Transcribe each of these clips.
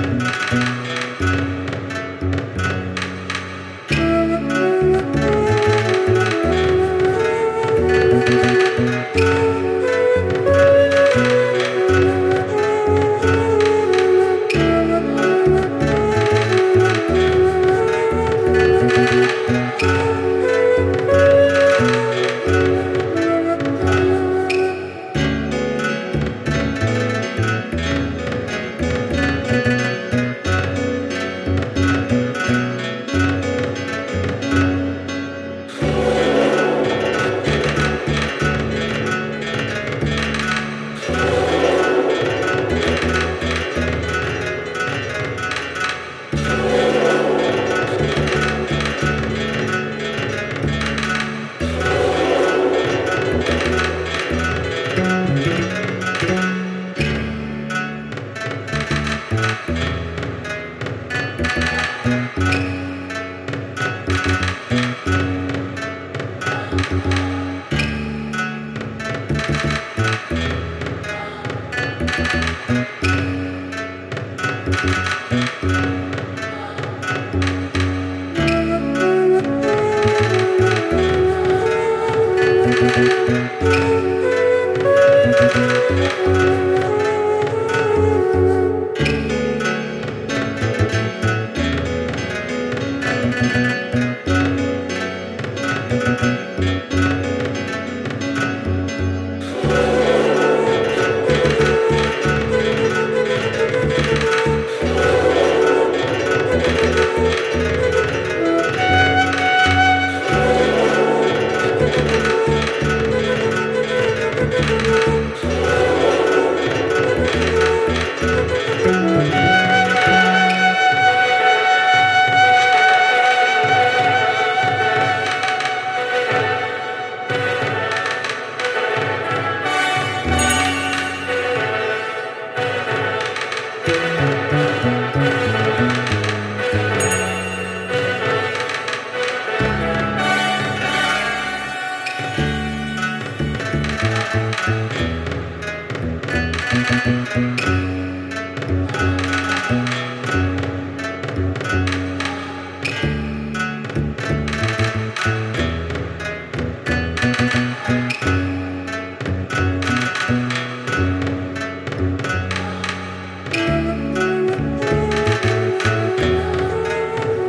Música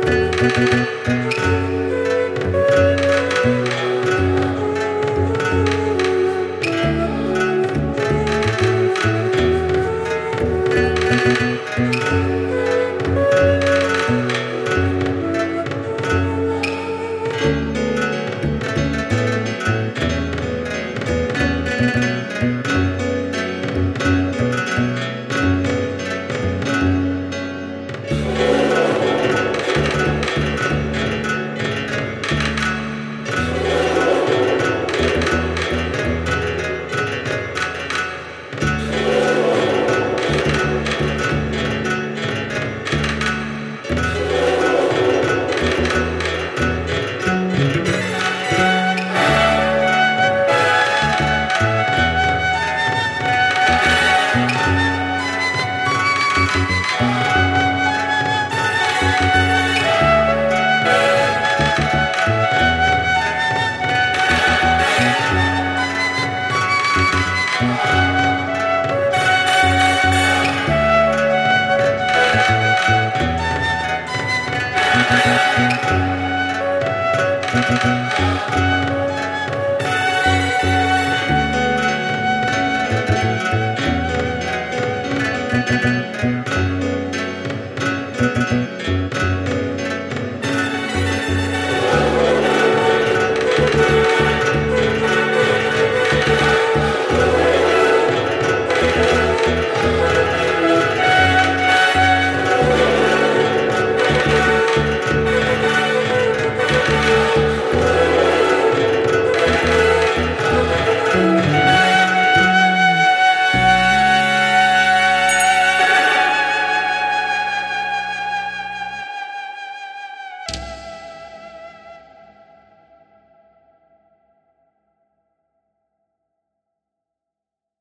Música